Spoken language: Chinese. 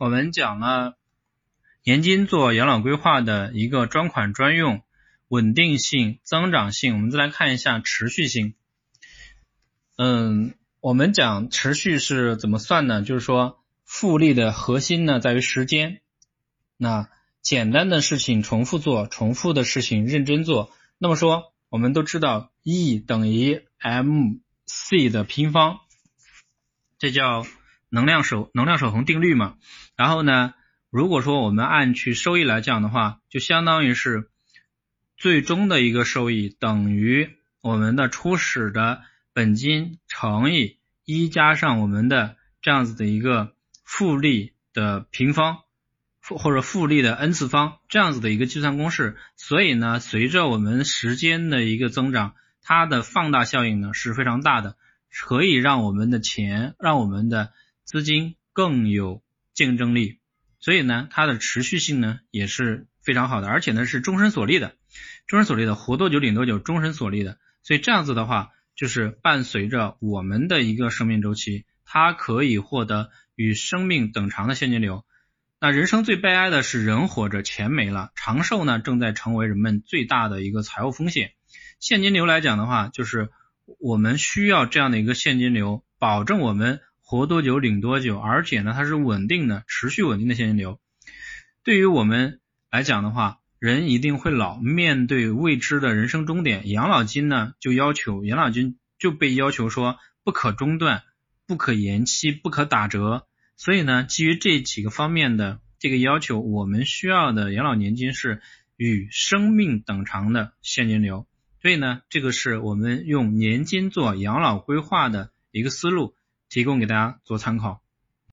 我们讲了年金做养老规划的一个专款专用、稳定性、增长性，我们再来看一下持续性。嗯，我们讲持续是怎么算呢？就是说复利的核心呢在于时间。那简单的事情重复做，重复的事情认真做。那么说，我们都知道 E 等于 mc 的平方。这叫能量守能量守恒定律嘛？然后呢，如果说我们按去收益来讲的话，就相当于是最终的一个收益等于我们的初始的本金乘以一加上我们的这样子的一个复利的平方，复或者复利的 n 次方这样子的一个计算公式。所以呢，随着我们时间的一个增长，它的放大效应呢是非常大的。可以让我们的钱，让我们的资金更有竞争力，所以呢，它的持续性呢也是非常好的，而且呢是终身锁利的，终身锁利的，活多久领多久，终身锁利的，所以这样子的话，就是伴随着我们的一个生命周期，它可以获得与生命等长的现金流。那人生最悲哀的是人活着钱没了，长寿呢正在成为人们最大的一个财务风险。现金流来讲的话，就是。我们需要这样的一个现金流，保证我们活多久领多久，而且呢，它是稳定的、持续稳定的现金流。对于我们来讲的话，人一定会老，面对未知的人生终点，养老金呢就要求养老金就被要求说不可中断、不可延期、不可打折。所以呢，基于这几个方面的这个要求，我们需要的养老年金是与生命等长的现金流。所以呢，这个是我们用年金做养老规划的一个思路，提供给大家做参考。